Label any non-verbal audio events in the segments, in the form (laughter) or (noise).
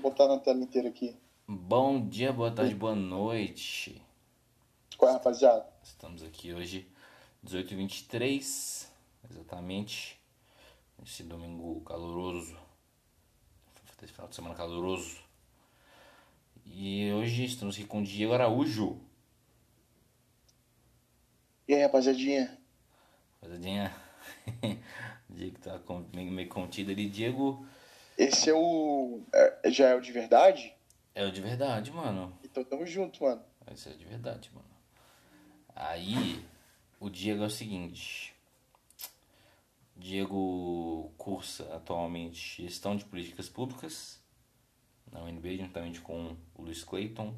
botar na tela inteira aqui. Bom dia, boa tarde, boa noite. Qual é, rapaziada? Estamos aqui hoje, 18h23, exatamente. Esse domingo caloroso. Esse final de semana caloroso. E hoje estamos aqui com o Diego Araújo. E aí, rapaziadinha? Rapaziadinha. (laughs) Diego tá meio contido ali. Diego Esse é o. é- já é o de verdade? é o de verdade, mano. Então tamo junto, mano. Esse é de verdade, mano. Aí, o Diego é o seguinte. Diego cursa atualmente gestão de políticas públicas na UNB, juntamente com o Luiz Clayton,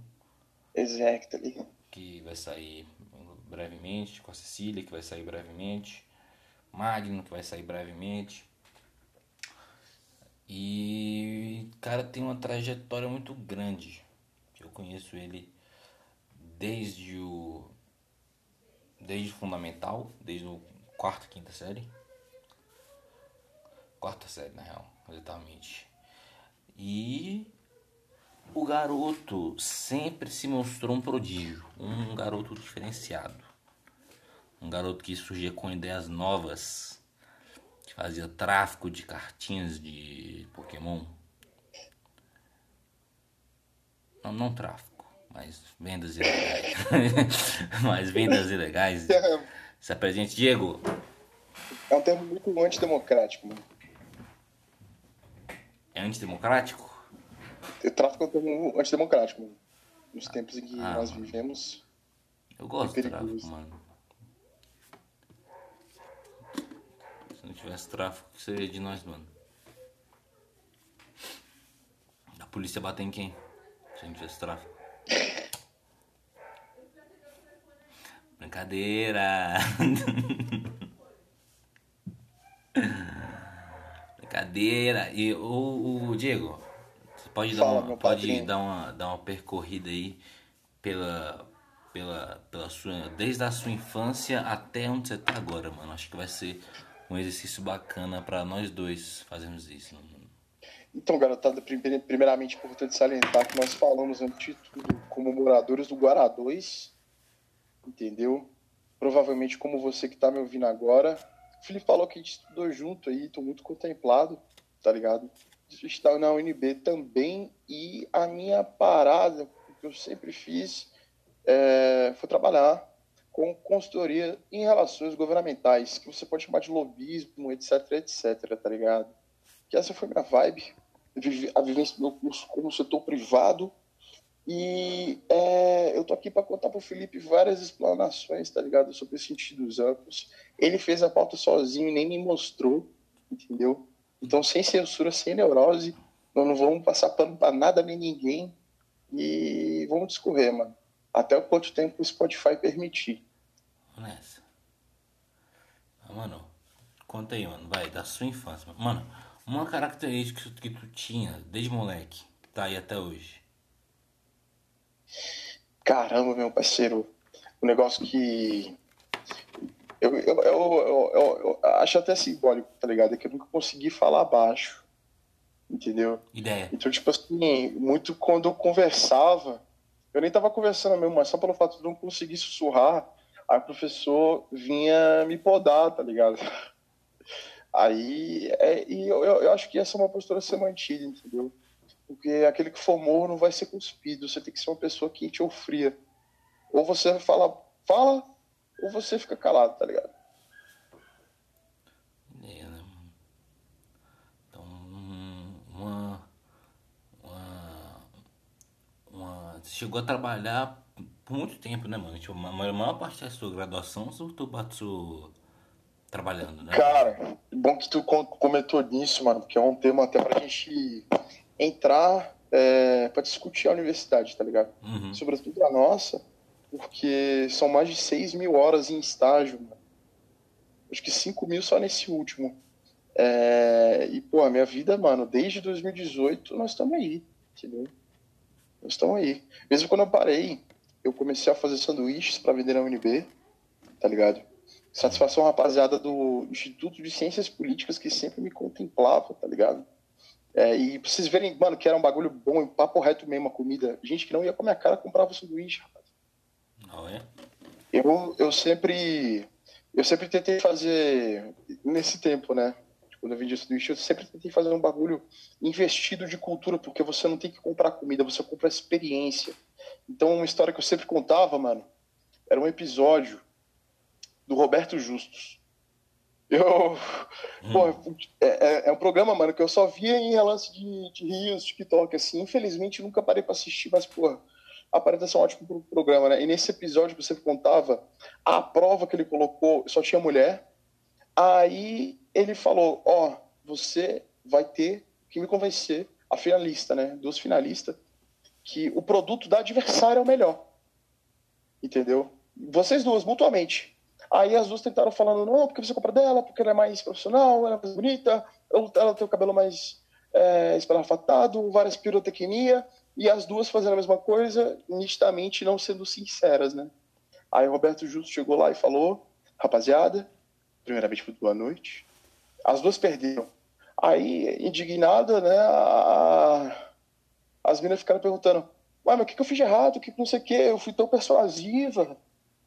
Exactly. que vai sair brevemente, com a Cecília, que vai sair brevemente, Magno, que vai sair brevemente. E cara tem uma trajetória muito grande. Eu conheço ele desde o desde o fundamental, desde o quarto, quinta série. Quarta série, na real, exatamente. E o garoto sempre se mostrou um prodígio, um garoto diferenciado. Um garoto que surgia com ideias novas, que fazia tráfico de cartinhas de Pokémon. Não, não tráfico, mas vendas ilegais. (laughs) mas vendas ilegais. Se apresente, Diego. É um termo muito antidemocrático, mano. É antidemocrático? O tráfico é um termo antidemocrático, mano. Nos tempos em que Ah, nós vivemos. Eu gosto É de tráfico, mano. Se não tivesse tráfico, o que seria de nós, mano? A polícia bater em quem? Se não tivesse tráfico. Brincadeira! (laughs) Brincadeira! E o, o Diego, você pode, dar Fala, uma, meu pode dar, uma, dar uma percorrida aí pela, pela, pela sua. Desde a sua infância até onde você tá agora, mano. Acho que vai ser um exercício bacana pra nós dois fazermos isso. Então, garotada, primeir- primeiramente importante salientar que nós falamos, antes de tudo, como moradores do Guará 2, entendeu? Provavelmente como você que tá me ouvindo agora. O Felipe falou que a gente estudou junto aí, tô muito contemplado, tá ligado? Está na UNB também e a minha parada, que eu sempre fiz, é, foi trabalhar com consultoria em relações governamentais, que você pode chamar de lobismo, etc, etc, tá ligado? que essa foi minha vibe, a vivência do meu curso como setor privado. E é, eu tô aqui para contar pro Felipe várias explanações, tá ligado? Sobre sentidos amplos. Ele fez a pauta sozinho e nem me mostrou, entendeu? Então, sem censura, sem neurose, nós não vamos passar pano pra nada nem ninguém. E vamos discorrer, mano. Até o quanto tempo o Spotify permitir. Vamos nessa. Ah, mano, conta aí, mano. Vai, da sua infância. Mano, uma característica que tu tinha desde moleque, que tá aí até hoje. Caramba, meu parceiro, um negócio que eu, eu, eu, eu- eu- eu acho até simbólico, tá ligado? É que eu nunca consegui falar baixo, entendeu? Ideia. Então, tipo assim, muito quando eu conversava, eu nem tava conversando mesmo, mas só pelo fato de não conseguir sussurrar, aí o professor vinha me podar, tá ligado? (laughs) Aí, é, e eu, eu, acho que essa é uma postura a ser mantida, entendeu? Porque aquele que formou não vai ser cuspido, você tem que ser uma pessoa quente ou fria. Ou você fala, fala, ou você fica calado, tá ligado? Ideia, né, mano? Então, hum, uma. Uma. Uma. Você chegou a trabalhar por muito tempo, né, mano? Tipo, a maior, parte da sua graduação tu passou trabalhando, né? Cara, bom que tu comentou nisso, mano, porque é um tema até pra gente entrar é, pra discutir a universidade, tá ligado? Uhum. Sobretudo a nossa, porque são mais de 6 mil horas em estágio, mano. Acho que 5 mil só nesse último. É, e, pô, a minha vida, mano, desde 2018 nós estamos aí, entendeu? Nós estamos aí. Mesmo quando eu parei, eu comecei a fazer sanduíches pra vender na UNB, tá ligado? Satisfação rapaziada do Instituto de Ciências Políticas que sempre me contemplava, tá ligado? É, e pra vocês verem, mano, que era um bagulho bom, papo reto mesmo, a comida. Gente que não ia com a minha cara comprava sanduíche, rapaz. Não é? Eu, eu sempre. Eu sempre tentei fazer. Nesse tempo, né? Quando eu vendi sanduíche, eu sempre tentei fazer um bagulho investido de cultura, porque você não tem que comprar comida, você compra experiência. Então, uma história que eu sempre contava, mano, era um episódio do Roberto Justus. Eu. Hum. Pô, é, é, é, um programa, mano, que eu só via em relance de, de Rios, TikTok, assim. Infelizmente, nunca parei pra assistir, mas, pô, a apresentação é um ótimo pro programa, né? E nesse episódio que você contava, a prova que ele colocou só tinha mulher. Aí ele falou: Ó, oh, você vai ter que me convencer, a finalista, né? Dos finalistas, que o produto da adversária é o melhor. Entendeu? Vocês duas, mutuamente. Aí as duas tentaram falando, não, porque você compra dela, porque ela é mais profissional, ela é mais bonita, ela tem o cabelo mais é, espalafatado, várias pirotecnia, e as duas fazendo a mesma coisa, nitidamente não sendo sinceras, né? Aí o Roberto Justo chegou lá e falou, rapaziada, primeiramente boa noite, as duas perderam. Aí, indignada, né, a... as meninas ficaram perguntando, mas o que, que eu fiz de errado? O que, que não sei o que? Eu fui tão persuasiva.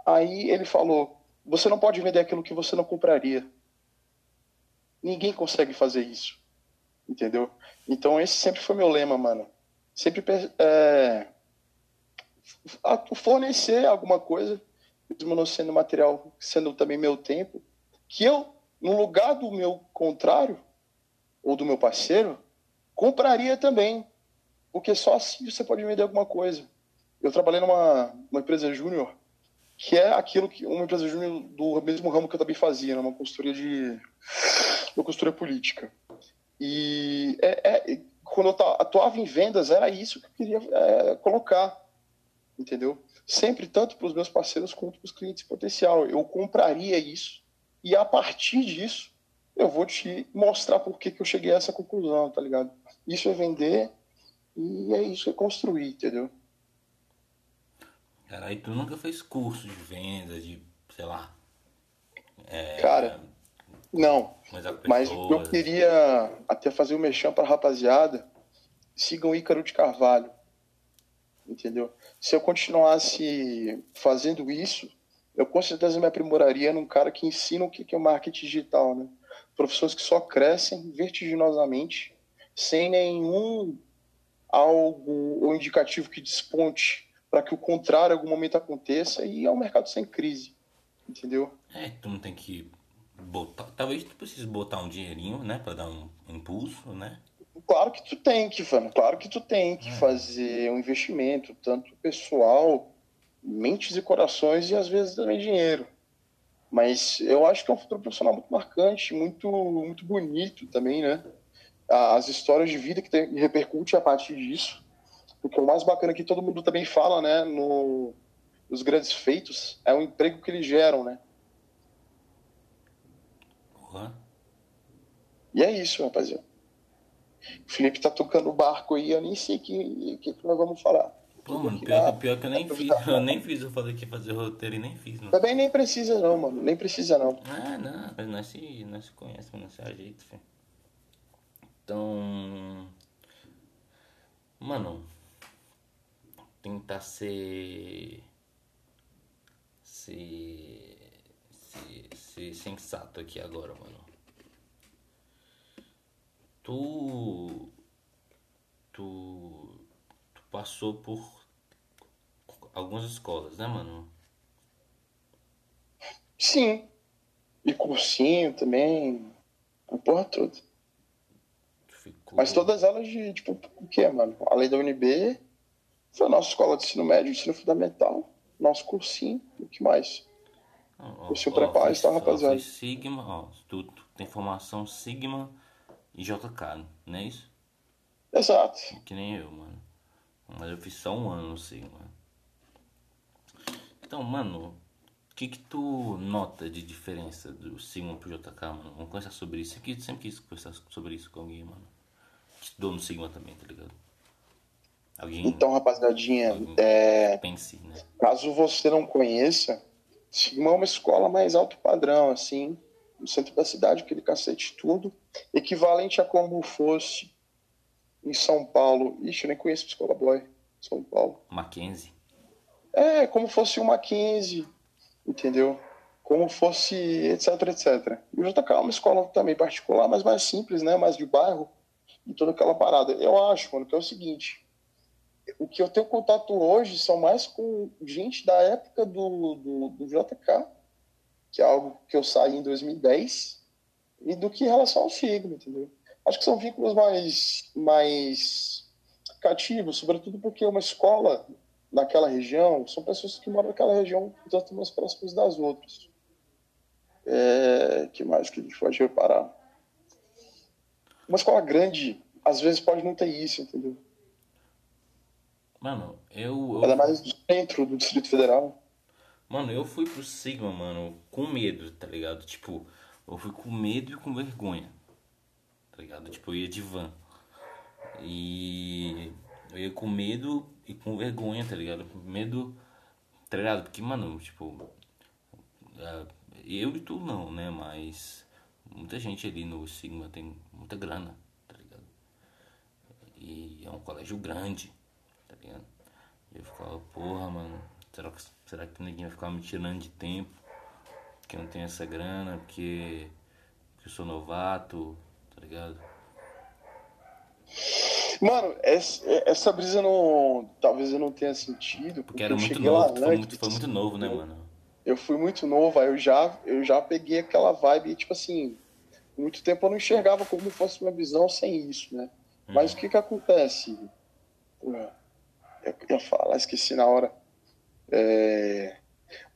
Aí ele falou, você não pode vender aquilo que você não compraria. Ninguém consegue fazer isso. Entendeu? Então esse sempre foi meu lema, mano. Sempre é, fornecer alguma coisa, mesmo não sendo material, sendo também meu tempo, que eu, no lugar do meu contrário, ou do meu parceiro, compraria também. Porque só assim você pode vender alguma coisa. Eu trabalhei numa, numa empresa júnior que é aquilo que uma empresa júnior do mesmo ramo que eu também fazia, né? uma consultoria de uma consultoria política. E é, é, quando eu atuava em vendas, era isso que eu queria é, colocar, entendeu? Sempre, tanto para os meus parceiros quanto para os clientes potencial. Eu compraria isso e a partir disso eu vou te mostrar por que, que eu cheguei a essa conclusão, tá ligado? Isso é vender e é isso é construir, entendeu? Cara, aí tu nunca fez curso de venda, de, sei lá. É, Cara, não. Mas eu queria até fazer um mexão pra rapaziada. Sigam o Ícaro de Carvalho. Entendeu? Se eu continuasse fazendo isso, eu com certeza me aprimoraria num cara que ensina o que é o marketing digital, né? Professores que só crescem vertiginosamente, sem nenhum algo ou indicativo que desponte para que o contrário em algum momento aconteça e é um mercado sem crise, entendeu? É, tu não tem que botar, talvez tu precise botar um dinheirinho, né, para dar um impulso, né? Claro que tu tem que, mano, claro que tu tem que é. fazer um investimento, tanto pessoal, mentes e corações e às vezes também dinheiro. Mas eu acho que é um futuro profissional muito marcante, muito, muito bonito também, né? As histórias de vida que tem, repercute a partir disso porque o mais bacana que todo mundo também fala, né, no, nos grandes feitos, é o emprego que eles geram, né? Uhum. E é isso, rapaziada. O Felipe tá tocando o barco aí, eu nem sei o que, que, que nós vamos falar. Pô, mano, pior, que, pior que eu nem fiz. Eu nem fiz, eu falei que ia fazer roteiro e nem fiz, mano. Também nem precisa não, mano. Nem precisa não. Ah, não. Mas nós se, nós se conhecemos, nós se ajeita, filho. Então... Mano, tentar ser, ser, ser, ser sensato aqui agora, mano. Tu, tu passou por algumas escolas, né, mano? Sim. E cursinho também. A porra toda. Ficou... Mas todas elas de, tipo, o que, mano? Além da UNB, foi a nossa escola de ensino médio, ensino fundamental, nosso cursinho, o que mais? Cursinho oh, preparo, tá, rapaziada? Sigma, ó, tu, tu, tem formação Sigma e JK, não é isso? Exato. Que nem eu, mano. Mas eu fiz só um ano no Sigma. Então, mano, o que que tu nota de diferença do Sigma pro JK, mano? Vamos conversar sobre isso. Aqui sempre quis conversar sobre isso com alguém, mano. Estudou no Sigma também, tá ligado? Alguém, então, rapaziadinha, é, pense, né? caso você não conheça, Sigma é uma escola mais alto padrão, assim, no centro da cidade, aquele cacete tudo, equivalente a como fosse em São Paulo. Ixi, eu nem conheço Escola Boy. São Paulo. Mackenzie. É, como fosse uma 15, entendeu? Como fosse etc, etc. E o JK é uma escola também particular, mas mais simples, né? Mais de bairro e toda aquela parada. Eu acho, mano, que é o seguinte. O que eu tenho contato hoje são mais com gente da época do, do, do JK, que é algo que eu saí em 2010, e do que em relação ao signo, entendeu? Acho que são vínculos mais, mais cativos, sobretudo porque é uma escola naquela região são pessoas que moram naquela região, portanto, mais próximas das outras. É, que mais que a gente pode reparar? Uma escola grande, às vezes, pode não ter isso, entendeu? Mano, eu. eu... Ainda mais do centro do Distrito Federal. Mano, eu fui pro Sigma, mano, com medo, tá ligado? Tipo, eu fui com medo e com vergonha. Tá ligado? Tipo, eu ia de van. E eu ia com medo e com vergonha, tá ligado? Com medo, tá ligado? Porque, mano, tipo, é, eu e tu não, né? Mas muita gente ali no Sigma tem muita grana, tá ligado? E é um colégio grande, tá ligado? E eu ficava, porra, mano, será que, será que ninguém vai ficar me tirando de tempo? Porque eu não tenho essa grana, porque, porque eu sou novato, ligado? Mano, essa, essa brisa não. Talvez eu não tenha sentido. Porque, porque era muito novo, foi muito, foi muito novo, né, mano? Eu fui muito novo, aí eu já, eu já peguei aquela vibe, tipo assim, muito tempo eu não enxergava como fosse uma visão sem isso, né? Hum. Mas o que que acontece? Eu ia falar, esqueci na hora. É...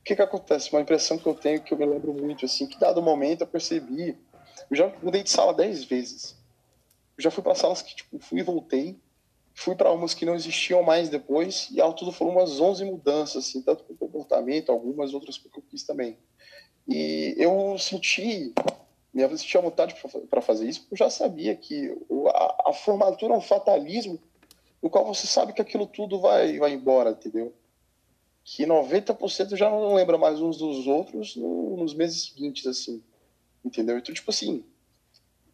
O que que acontece? Uma impressão que eu tenho que eu me lembro muito, assim, que dado momento eu percebi. Eu já mudei de sala dez vezes. Eu já fui para salas que tipo, fui e voltei. Fui para umas que não existiam mais depois. E ao tudo foram umas 11 mudanças, assim, tanto com comportamento, algumas outras porque eu quis também. E eu senti, minha vida tinha vontade para fazer isso, porque eu já sabia que a, a formatura é um fatalismo no qual você sabe que aquilo tudo vai, vai embora, entendeu? Que 90% já não lembra mais uns dos outros no, nos meses seguintes, assim. Entendeu? Então, tipo assim,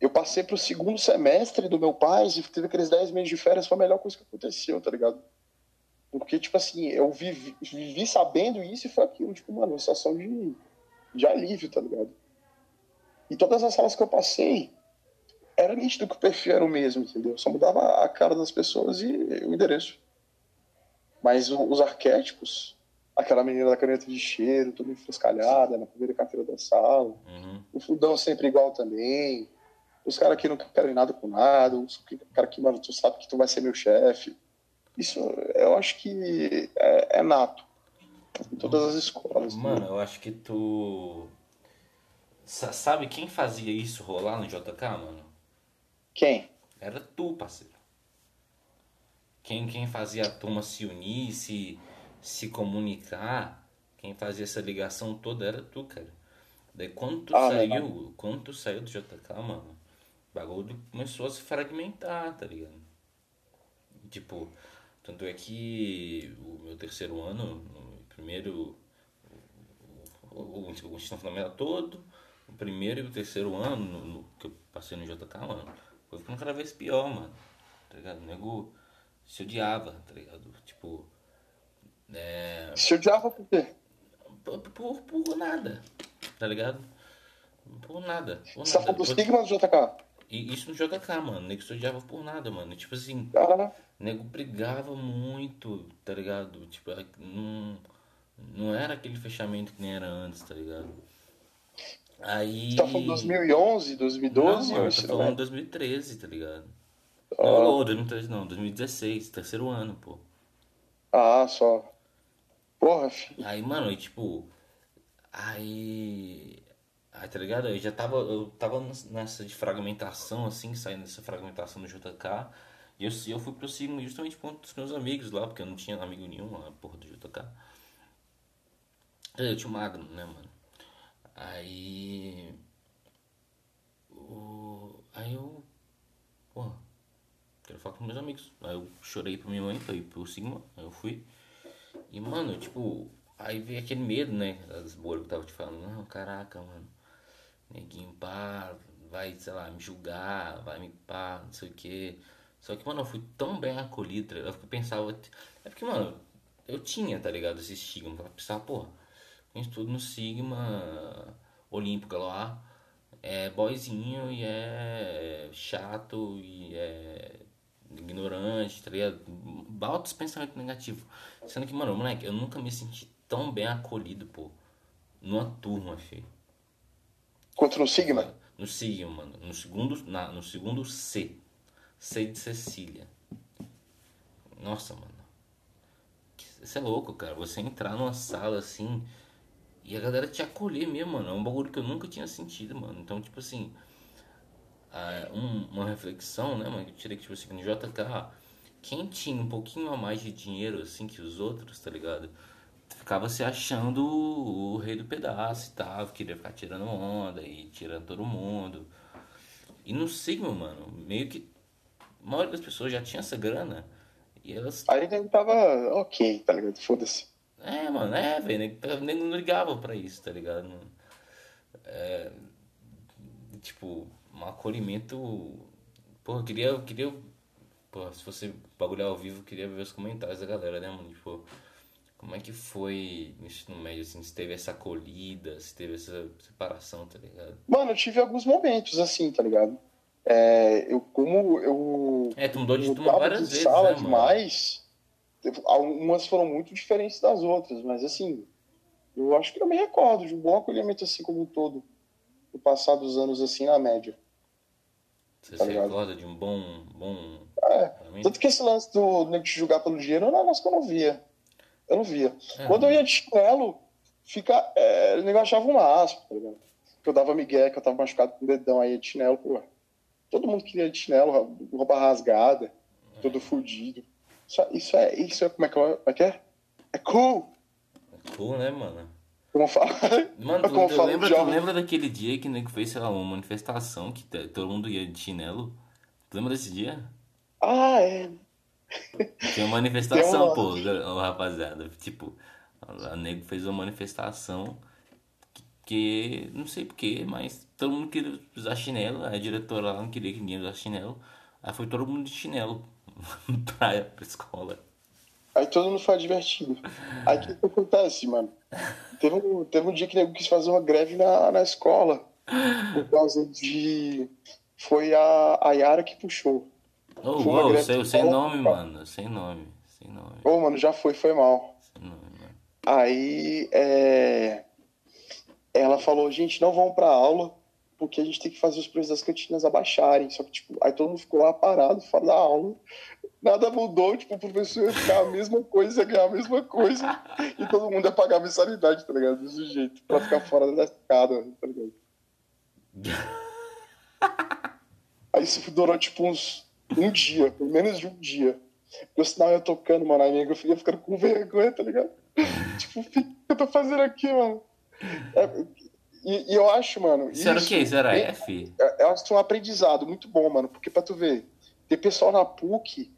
eu passei pro segundo semestre do meu pai e teve aqueles 10 meses de férias, foi a melhor coisa que aconteceu, tá ligado? Porque, tipo assim, eu vivi, vivi sabendo isso e foi aquilo, tipo, mano, uma sensação de, de alívio, tá ligado? E todas as salas que eu passei, era nítido que o perfil era o mesmo, entendeu? Só mudava a cara das pessoas e o endereço. Mas os arquétipos, aquela menina da caneta de cheiro, toda enfrescalhada na primeira carteira da sala, uhum. o fundão sempre igual também, os caras que não querem nada com nada, os caras que, mano, tu sabe que tu vai ser meu chefe. Isso eu acho que é, é nato. Em todas as escolas. Né? Mano, né? eu acho que tu. Sabe quem fazia isso rolar no JK, mano? Quem? Era tu, parceiro. Quem, quem fazia a turma se unir, se, se comunicar, quem fazia essa ligação toda era tu, cara. Daí quando tu ah, saiu, quando tu saiu do JK, mano, bagulho começou a se fragmentar, tá ligado? Tipo, tanto é que o meu terceiro ano, no primeiro, o, o, o ensino fundamental todo, o primeiro e o terceiro ano no, no, que eu passei no JK, mano, foi ficando cada vez pior, mano, tá ligado? O nego se odiava, tá ligado? Tipo, é... Se odiava por quê? Por, por, por nada, tá ligado? Por nada. Por Você tá falando do JK? E isso no JK, mano. Nego se odiava por nada, mano. Tipo assim, o nego brigava muito, tá ligado? Tipo, é, não, não era aquele fechamento que nem era antes, tá ligado? Aí. Você tá falando 2011, 2012? Não, eu tô falando 2013, tá ligado? Ah. Não, 2013 não, 2016, terceiro ano, pô. Ah, só. Porra, filho. Aí, mano, e tipo. Aí. Aí, tá ligado? Eu já tava, eu tava nessa de fragmentação, assim, saindo dessa fragmentação do JK. E eu, eu fui pro signo justamente por dos meus amigos lá, porque eu não tinha amigo nenhum lá, porra do JK. Eu tinha o Magno, né, mano? Aí. O, aí eu. Porra, quero falar com meus amigos. Aí eu chorei pra minha mãe, pra ir pro Sigma, aí eu fui. E, mano, tipo, aí veio aquele medo, né? As bolhas que tava te falando. Não, caraca, mano neguinho pá, vai, sei lá, me julgar, vai me pá, não sei o que, Só que, mano, eu fui tão bem acolhido, tá? Eu pensava. É porque, mano, eu tinha, tá ligado? Esse estigma. Eu pensava, porra, eu estudo no Sigma Olímpico lá. É boyzinho e é chato e é ignorante, tá ligado? Altos pensamentos negativos. Sendo que, mano, moleque, eu nunca me senti tão bem acolhido, pô, numa turma, filho. Quanto no Sigma? No Sigma, mano. No segundo, na, no segundo C. C de Cecília. Nossa, mano. Isso é louco, cara. Você entrar numa sala assim e a galera te acolher mesmo, mano. É um bagulho que eu nunca tinha sentido, mano. Então, tipo assim. Um, uma reflexão, né, mano? Que eu tirei que, tipo assim, no JK, quem tinha um pouquinho a mais de dinheiro, assim, que os outros, tá ligado? Ficava se achando o rei do pedaço e tal. Queria ficar tirando onda e tirando todo mundo. E no Sigma, mano, meio que a maioria das pessoas já tinha essa grana. E elas. Aí ele tava ok, tá ligado? Foda-se. É, mano, é, velho. Nem não ligava pra isso, tá ligado? É, tipo, um acolhimento. Pô, eu queria. Eu queria pô, se fosse bagulhar ao vivo, eu queria ver os comentários da galera, né, mano? Tipo, como é que foi no ensino médio, assim? Se teve essa acolhida, se teve essa separação, tá ligado? Mano, eu tive alguns momentos assim, tá ligado? É, eu, como eu. É, tu mudou de turma várias vezes. sala né, demais. Algumas foram muito diferentes das outras, mas assim, eu acho que eu me recordo de um bom acolhimento assim como um todo, no passar dos anos assim na média. Você tá se ligado? recorda de um bom. bom... É, tanto que esse lance do nego te julgar pelo dinheiro é um negócio que eu não via. Eu não via. É, Quando eu ia de chinelo, fica, é, o nego achava uma aspa, tá ligado? Que eu dava migué, que eu tava machucado com o dedão aí de chinelo, pô. Todo mundo queria de chinelo, roupa rasgada, é. todo fudido. Isso, isso, é, isso é, como é que é? que é? É cool! É cool, né, mano? Como fala? Mano, tu, tu, lembra, tu lembra daquele dia que nego fez, sei lá, uma manifestação que todo mundo ia de chinelo? Tu lembra desse dia? Ah, é. Tem uma (laughs) manifestação, Tem uma... pô, rapaziada. Tipo, a nego fez uma manifestação que, não sei porquê, mas todo mundo queria usar chinelo. A diretora lá não queria que ninguém usasse chinelo. Aí foi todo mundo de chinelo (laughs) pra, pra escola. Aí todo mundo foi divertido. Aí o que acontece, mano? Teve um, teve um dia que nego quis fazer uma greve na, na escola. Por causa de. Foi a, a Yara que puxou. Oh, oh, sem, sem nome, mano. Sem nome. Sem nome. Ô, oh, mano, já foi, foi mal. Sem nome, mano. Aí, é ela falou, gente, não vão pra aula, porque a gente tem que fazer os preços das cantinas abaixarem. Só que, tipo, aí todo mundo ficou lá parado, fora da aula. Nada mudou, tipo, o professor ia ficar a mesma coisa, ia ganhar a mesma coisa. e todo mundo ia pagar a mensalidade, tá ligado? Desse jeito, pra ficar fora da escada, tá ligado? aí isso durou, tipo, uns um dia, pelo menos de um dia. Porque o sinal ia tocando, mano, aí eu ia ficando com vergonha, tá ligado? (laughs) tipo, o que eu tô fazendo aqui, mano? É, e, e, eu acho, mano. Isso, isso era o quê? Isso era F? É, eu acho que é um aprendizado muito bom, mano. Porque pra tu ver, tem pessoal na PUC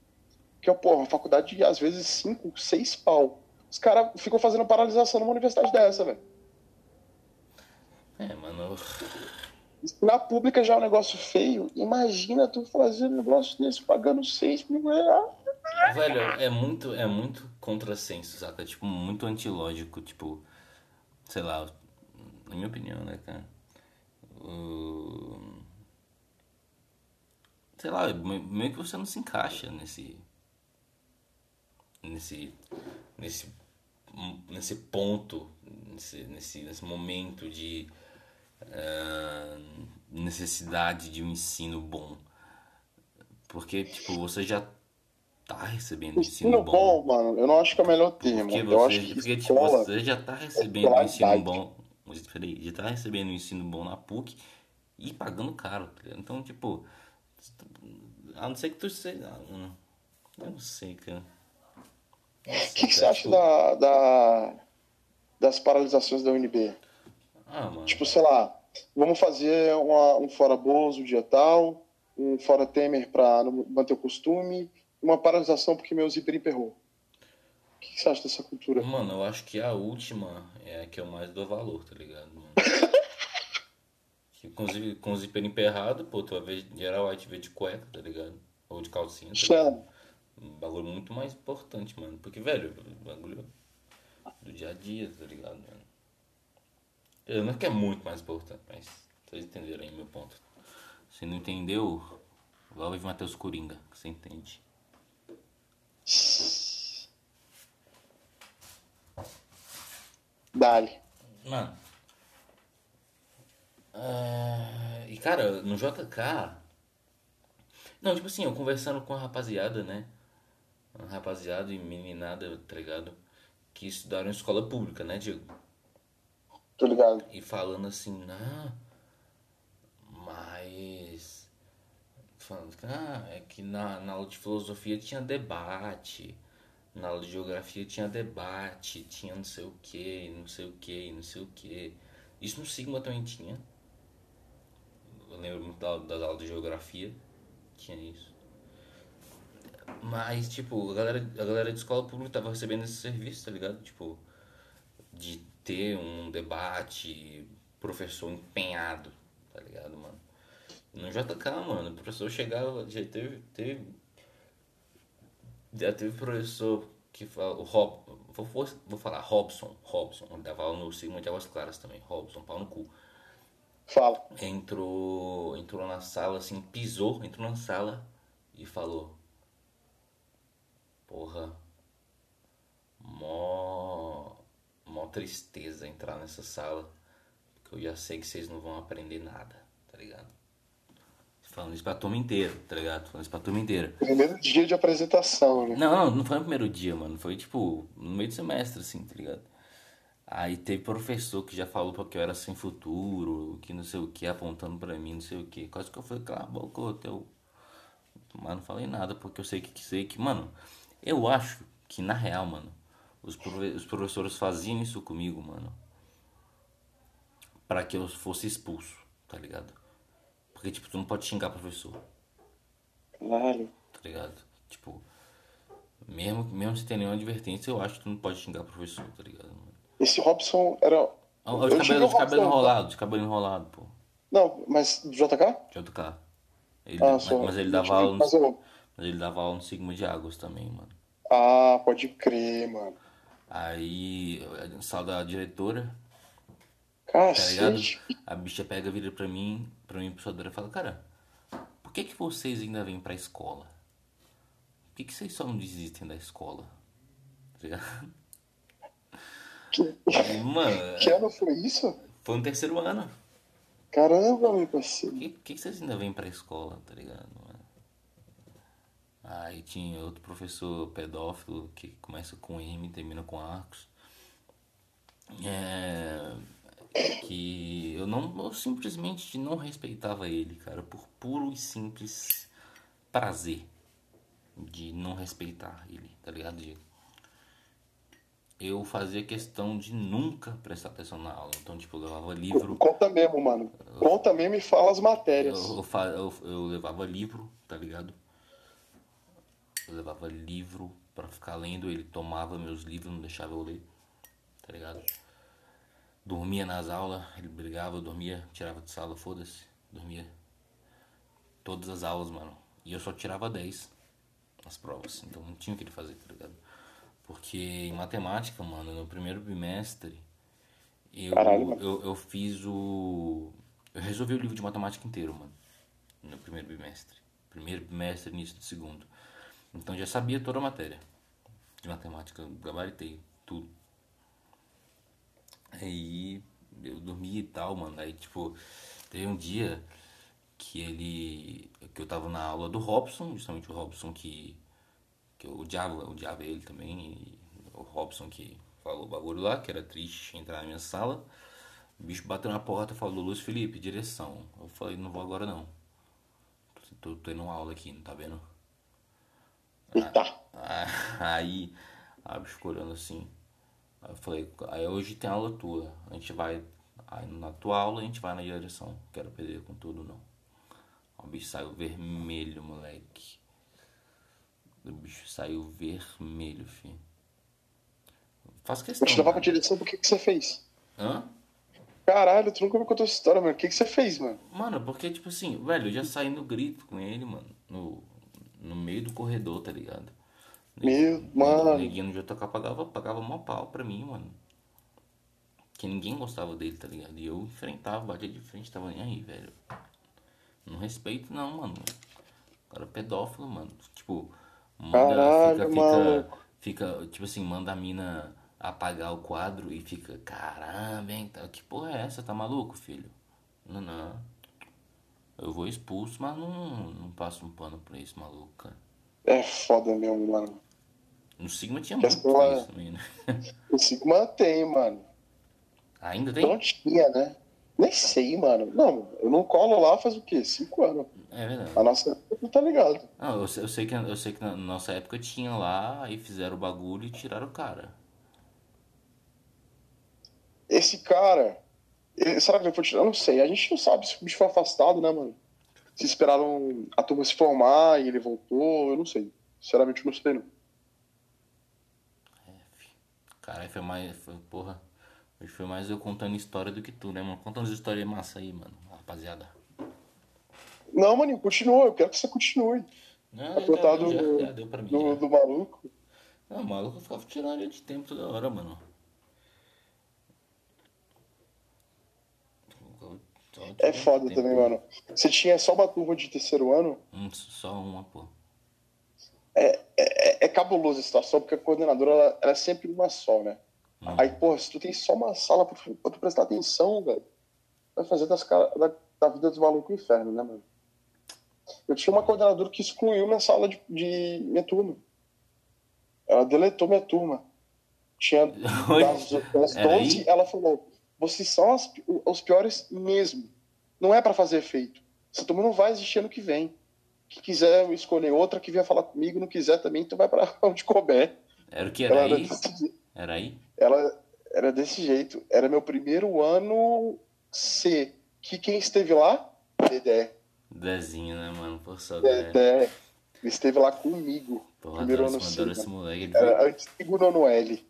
que é, pô, uma faculdade de às vezes 5, 6 pau. Os caras ficam fazendo paralisação numa universidade dessa, velho. É, mano. Na pública já é um negócio feio. Imagina tu fazer um negócio desse pagando 6 mil reais. Velho, é muito, é muito contrassenso, saca? Tipo, muito antilógico. Tipo, sei lá, na minha opinião, né, cara? Sei lá, meio que você não se encaixa nesse. Nesse. nesse. nesse ponto, nesse, nesse, nesse momento de uh, necessidade de um ensino bom. Porque, tipo, você já tá recebendo ensino, ensino bom. bom. mano, eu não acho que é o melhor termo. Porque, você, eu acho que porque tipo, você já tá recebendo um ensino bom. Peraí, já tá recebendo um ensino bom na PUC e pagando caro, tá Então, tipo, a não ser que tu seja. Eu não sei, cara. O que, que você acha da, da, das paralisações da UNB? Ah, mano. Tipo, sei lá, vamos fazer uma, um fora Bozo dia tal, um fora Temer para manter o costume, uma paralisação porque meu zíper emperrou. O que, você acha dessa cultura? Mano, eu acho que a última é a que eu mais dou valor, tá ligado? (laughs) que com, com o zíper emperrado, pô, tu vai ver geral vai te ver de cueca, tá ligado? Ou de calcinha. Tá ligado? Um bagulho muito mais importante, mano. Porque, velho, bagulho do dia a dia, tá ligado, mano? Eu não é que é muito mais importante, mas vocês entenderam aí meu ponto. Se não entendeu, lá vai Matheus Coringa, que você entende. Dali. Mano. é, E cara, no JK. Não, tipo assim, eu conversando com a rapaziada, né? Rapaziada e meninada, tá ligado? Que estudaram em escola pública, né, Diego? Tô ligado. E falando assim, ah, mas. Falando que, ah, é que na, na aula de filosofia tinha debate, na aula de geografia tinha debate, tinha não sei o que, não sei o que, não sei o que. Isso no Sigma também tinha. Eu lembro muito da, das aulas de geografia, tinha isso. Mas, tipo, a galera, a galera de escola pública tava recebendo esse serviço, tá ligado? Tipo, de ter um debate, professor empenhado, tá ligado, mano? No JK, mano, o professor chegava, já teve, teve, já teve professor que fala, o Rob, vou, vou, falar, Robson, Robson, ele dava aula no Sigma de Águas Claras também, Robson, pau no cu. Fala. Entrou, entrou na sala, assim, pisou, entrou na sala e falou, porra, mó, mó tristeza entrar nessa sala, porque eu já sei que vocês não vão aprender nada, tá ligado? Falando isso pra turma inteira, tá ligado? Falando isso pra turma inteira. Primeiro dia de apresentação, né? Não, não, não foi no primeiro dia, mano. Foi tipo no meio do semestre, assim, tá ligado? Aí teve professor que já falou porque eu era sem futuro, que não sei o que, apontando pra mim, não sei o que. Quase que eu falei, cala a boca, ô, teu. Mas não falei nada, porque eu sei que sei que, mano, eu acho que na real, mano, os, prove- os professores faziam isso comigo, mano. Pra que eu fosse expulso, tá ligado? Porque, tipo, tu não pode xingar professor Caralho. tá ligado? Tipo, mesmo, mesmo se tem nenhuma advertência, eu acho que tu não pode xingar professor, tá ligado? mano? Esse Robson era. Ah, o de Eu tive cabelo, cabelo de cabelo enrolado, pô. Não, mas do JK? JK. Ele, Ah, mas, mas ele dava aula no, mas ele dava aula no Sigma de Águas também, mano. Ah, pode crer, mano. Aí, sala da diretora, tá? Cacete. A bicha pega, vira pra mim, pra mim, professora, e fala, cara, por que que vocês ainda vêm pra escola? Por que que vocês só não desistem da escola? Tá ligado? Que, mano, (laughs) que ano foi isso? foi no terceiro ano. Caramba, meu parceiro. Por que, que, que vocês ainda vêm pra escola, tá ligado? Aí tinha outro professor pedófilo que começa com M e termina com Arcos. É, que eu não eu simplesmente não respeitava ele, cara, por puro e simples prazer de não respeitar ele, tá ligado? De- eu fazia questão de nunca prestar atenção na aula. Então, tipo, eu levava livro. Conta mesmo, mano. Conta mesmo e fala as matérias. Eu, eu, eu, eu levava livro, tá ligado? Eu levava livro pra ficar lendo, ele tomava meus livros, não deixava eu ler, tá ligado? Dormia nas aulas, ele brigava, eu dormia, tirava de sala, foda-se, dormia. Todas as aulas, mano. E eu só tirava 10 nas provas, então não tinha o que ele fazer, tá ligado? Porque em matemática, mano, no primeiro bimestre, eu, Caralho, eu, eu fiz o. Eu resolvi o livro de matemática inteiro, mano. No primeiro bimestre. Primeiro bimestre, início do segundo. Então já sabia toda a matéria de matemática, gabaritei tudo. Aí eu dormi e tal, mano. Aí, tipo, teve um dia que ele. que eu tava na aula do Robson, justamente o Robson que. que eu odiava, odiava ele também. O Robson que falou o bagulho lá, que era triste entrar na minha sala. O bicho bateu na porta e falou, Luiz Felipe, direção. Eu falei, não vou agora não. Tô, tô tendo aula aqui, não tá vendo? Eita. Ah, Aí, a olhando assim. Aí eu falei, aí hoje tem aula tua. A gente vai. Aí na tua aula a gente vai na direção. Quero perder com tudo não. O bicho saiu vermelho, moleque. O bicho saiu vermelho, filho. Faz Eu questão. te levar pra direção, por que, que você fez? Hã? Caralho, tu nunca me contou essa história, mano. O que, que você fez, mano? Mano, porque, tipo assim, velho, eu já saí no grito com ele, mano. No, No meio do corredor, tá ligado? Meu, mano. Neguinho no JK pagava, pagava mó pau pra mim, mano. Que ninguém gostava dele, tá ligado? E eu enfrentava, batia de frente, tava nem aí, velho. Não respeito não, mano. O cara é pedófilo, mano. Tipo, manda, Caralho, fica, fica, fica, tipo assim, manda a mina apagar o quadro e fica, caramba, hein? Que porra é essa? Tá maluco, filho? Não, não. Eu vou expulso, mas não, não passo um pano pra isso, maluco, cara. É foda mesmo, mano. No Sigma tinha muito escola- isso também, (laughs) né? O Sigma tem, mano. Ainda tem? Não tinha, né? Nem sei, mano. Não, eu não colo lá faz o quê? Cinco anos. É verdade. A nossa época não tá ligado. Não, eu, sei- eu sei que, eu sei que na nossa época tinha lá, aí fizeram o bagulho e tiraram o cara. Esse cara, será que ele foi tirar? Eu não sei. A gente não sabe se o bicho foi afastado, né, mano? Se esperaram a turma se formar e ele voltou, eu não sei. Sinceramente, eu não sei, não. Caralho, foi mais. Foi, porra. Hoje foi mais eu contando história do que tu, né, mano? Conta umas histórias massa aí, mano, rapaziada. Não, maninho, continua. Eu quero que você continue. Não, A contar do, já, já deu pra mim. do, do maluco. Não, maluco, eu ficava tirando ele de tempo toda hora, mano. Só tirando É foda tempo. também, mano. Você tinha só uma turma de terceiro ano. Um, só uma, pô. É, é cabuloso a situação, porque a coordenadora ela, ela é sempre uma só, né? Hum. Aí, porra, se tu tem só uma sala pra, tu- pra tu prestar atenção, velho, vai fazer das cara, da, da vida dos malucos o inferno, né, mano? Eu tinha uma coordenadora que excluiu minha sala de, de minha turma. Ela deletou minha turma. Tinha (laughs) das, das Era aí? 12, ela falou: vocês são as os piores mesmo. Não é pra fazer efeito. Essa turma não vai existir ano que vem. Que quiser escolher outra que venha falar comigo, não quiser também, tu vai pra (laughs) onde couber. Era o que? Era Ela era, aí? desse, Era aí? ela era desse jeito. Era meu primeiro ano C. Que quem esteve lá? Dedé. Dezinho, né, mano? Pô, só Dedé. Ele esteve lá comigo. Porra, primeiro adoro, ano esse, C. adoro esse moleque. Ele veio, Era antes do nono L.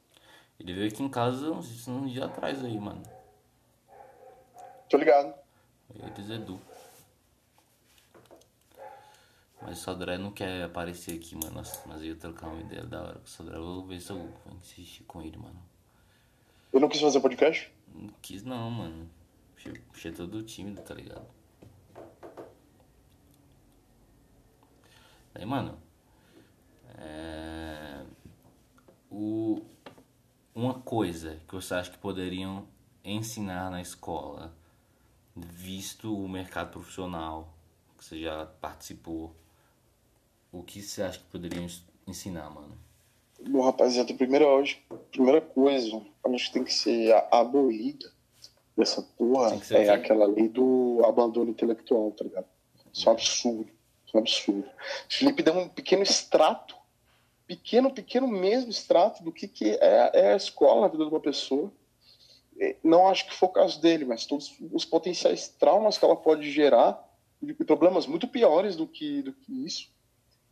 ele veio aqui em casa uns, uns dias atrás aí, mano. Tô ligado. Eles Edu. Mas o Sodré não quer aparecer aqui, mano. Nossa, mas eu ia trocar uma ideia da hora com o Sodré. Eu Vou ver se eu vou insistir com ele, mano. Eu não quis fazer podcast? Não quis não, mano. Achei, achei todo tímido, tá ligado? Aí, mano. É... O... Uma coisa que você acha que poderiam ensinar na escola, visto o mercado profissional que você já participou, o que você acha que poderiam ens- ensinar, mano? Bom, rapaziada, primeira, hoje, primeira coisa, acho que tem que ser abolida dessa porra é aquela lei do abandono intelectual, tá ligado? Isso é um absurdo. Isso é um absurdo. Felipe deu um pequeno extrato, pequeno, pequeno mesmo extrato do que, que é, é a escola na vida de uma pessoa. Não acho que foi o caso dele, mas todos os potenciais traumas que ela pode gerar, e problemas muito piores do que, do que isso.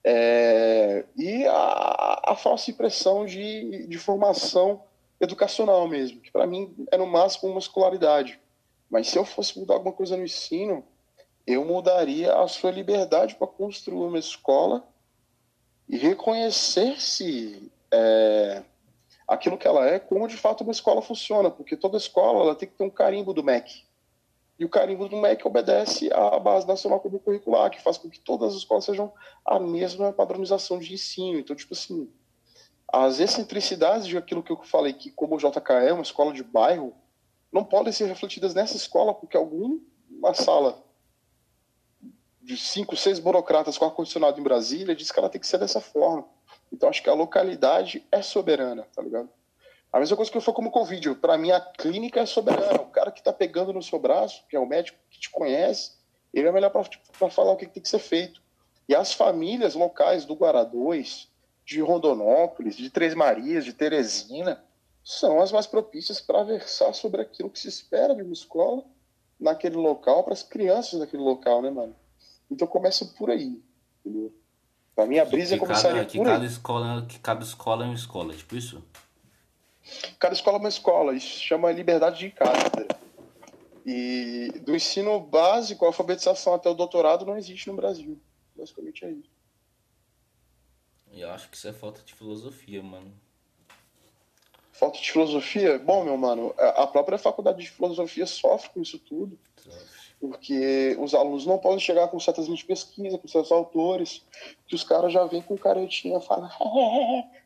É, e a, a falsa impressão de, de formação educacional mesmo, que para mim é no máximo uma escolaridade. Mas se eu fosse mudar alguma coisa no ensino, eu mudaria a sua liberdade para construir uma escola e reconhecer-se é, aquilo que ela é, como de fato uma escola funciona, porque toda escola ela tem que ter um carimbo do MEC. E o carimbo do MEC obedece à Base Nacional Comum Curricular, que faz com que todas as escolas sejam a mesma padronização de ensino. Então, tipo assim, as excentricidades de aquilo que eu falei, que como o JK é uma escola de bairro, não podem ser refletidas nessa escola, porque alguma sala de cinco, seis burocratas com ar-condicionado em Brasília diz que ela tem que ser dessa forma. Então, acho que a localidade é soberana, tá ligado? A mesma coisa que eu falo como Covid. Para mim, a clínica é soberana. O cara que está pegando no seu braço, que é o médico que te conhece, ele é melhor para falar o que tem que ser feito. E as famílias locais do Guará 2, de Rondonópolis, de Três Marias, de Teresina, são as mais propícias para versar sobre aquilo que se espera de uma escola naquele local, para as crianças daquele local, né, mano? Então começa por aí, entendeu? Pra mim, a brisa que começaria cada, que por cada aí. escola, que cada escola é uma escola, tipo isso? Cada escola é uma escola, isso se chama liberdade de cátedra. E do ensino básico, a alfabetização até o doutorado não existe no Brasil. Basicamente é isso. Eu acho que isso é falta de filosofia, mano. Falta de filosofia? Bom, meu mano, a própria faculdade de filosofia sofre com isso tudo. Porque os alunos não podem chegar com certas linhas de pesquisa, com certos autores, que os caras já vêm com caretinha e falam,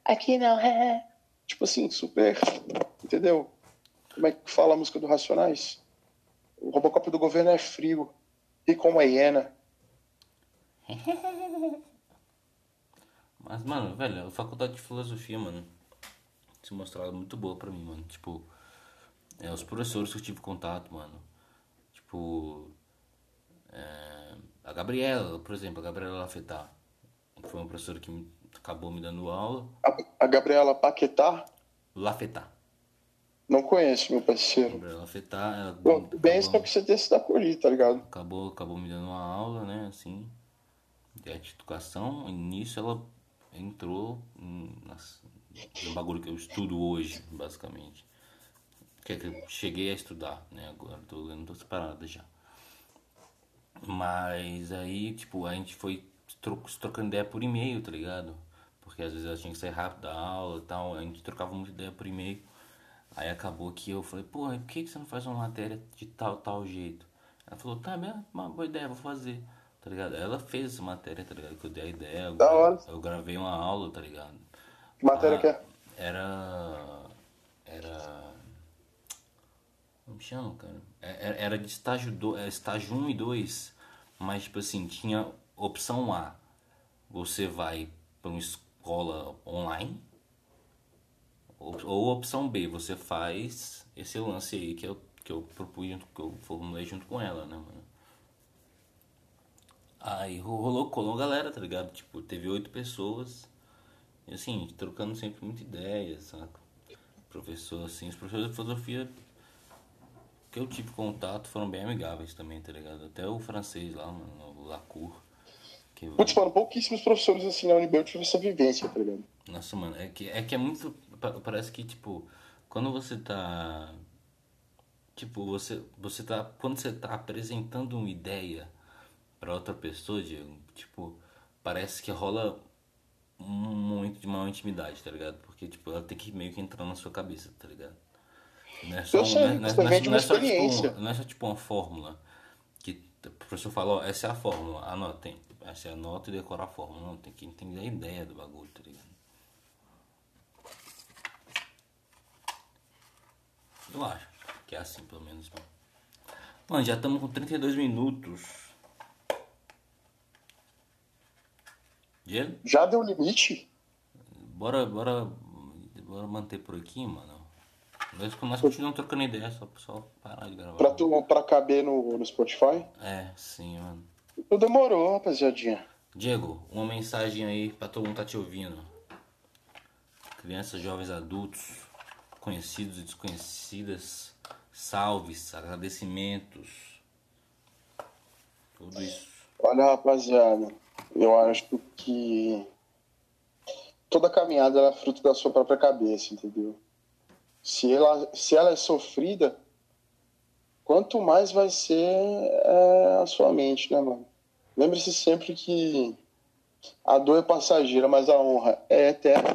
aqui não, é. Tipo assim, super. Entendeu? Como é que fala a música do Racionais? O Robocop do governo é frio, e como a hiena. Mas, mano, velho, a faculdade de filosofia, mano, se mostrou muito boa pra mim, mano. Tipo, é, os professores que eu tive contato, mano. Tipo, é, a Gabriela, por exemplo, a Gabriela Lafetá. Foi uma professora que me, acabou me dando aula. A, a Gabriela Paquetá? Lafetá. Não conheço, meu parceiro. Gabriela Lafetá. Ela, Bom, bem só que você esse da Coli, tá ligado? Acabou, acabou me dando uma aula, né, assim, de arte educação. E nisso ela entrou nas, no bagulho que eu estudo hoje, basicamente. Que é eu cheguei a estudar, né? Agora tô lendo outras paradas já. Mas aí, tipo, a gente foi tro trocando ideia por e-mail, tá ligado? Porque às vezes ela tinha que sair rápido da aula e tal, a gente trocava muita ideia por e-mail. Aí acabou que eu falei, pô, por que você não faz uma matéria de tal, tal jeito? Ela falou, tá, bem, uma boa ideia, vou fazer, tá ligado? Ela fez essa matéria, tá ligado? Que eu dei a ideia, eu, Da hora. eu gravei uma aula, tá ligado? Que matéria Ah, que é? Era. Era. Chama, cara? É- Era, era de estágio, do, é, estágio 1 e 2, mas tipo assim, tinha opção A. Você vai para uma escola online. Ou, ou opção B, você faz esse lance aí que eu, que eu propus junto, que eu formulei junto com ela, né, mano? Aí rolou, colou galera, tá ligado? Tipo, teve oito pessoas. E assim, trocando sempre muita ideia, saca? Professor, assim, os professores de filosofia que eu tive contato foram bem amigáveis também, tá ligado? Até o francês lá, o Lacour. Que, Putz, mano, pouquíssimos professores assim na Unibel tiveram essa vivência, tá ligado? nossa, mano, é que, é que é muito. pa- Parece que, tipo, quando você tá. Tipo, você, você tá. Quando você tá apresentando uma ideia pra outra pessoa, Diego, tipo, parece que rola muito de maior intimidade, tá ligado? Porque, tipo, ela tem que meio que entrar na sua cabeça, tá ligado? Não é só, Eu sei, não é- não é- não é- é só, tipo, não é só tipo uma fórmula que o professor fala, ó, essa é a fórmula, anotem. Aí você anota e decora a fórmula. Não, tem que entender a ideia do bagulho, tá ligado? Eu acho que é assim, pelo menos, mano. Mano, já estamos com 32 minutos. Diego? Já deu limite? Bora, bora, bora manter por aqui, mano. Nós, nós continuamos trocando ideia, só, só parar de gravar. Pra, tu, pra caber no, no Spotify? É, sim, mano. Não demorou, rapaziadinha. Diego, uma mensagem aí pra todo mundo que tá te ouvindo. Crianças, jovens, adultos, conhecidos e desconhecidas, salves, agradecimentos, tudo isso. Olha, rapaziada, eu acho que toda caminhada é fruto da sua própria cabeça, entendeu? Se ela, se ela é sofrida, quanto mais vai ser é, a sua mente, né, mano? Lembre-se sempre que a dor é passageira, mas a honra é eterna.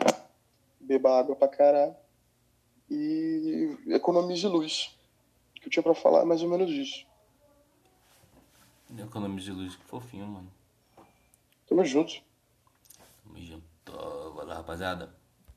Beba água pra caralho. E economize luz. O que eu tinha pra falar é mais ou menos isso. Economize luz, que fofinho, mano. Tamo junto. Tamo junto. Valeu, rapaziada.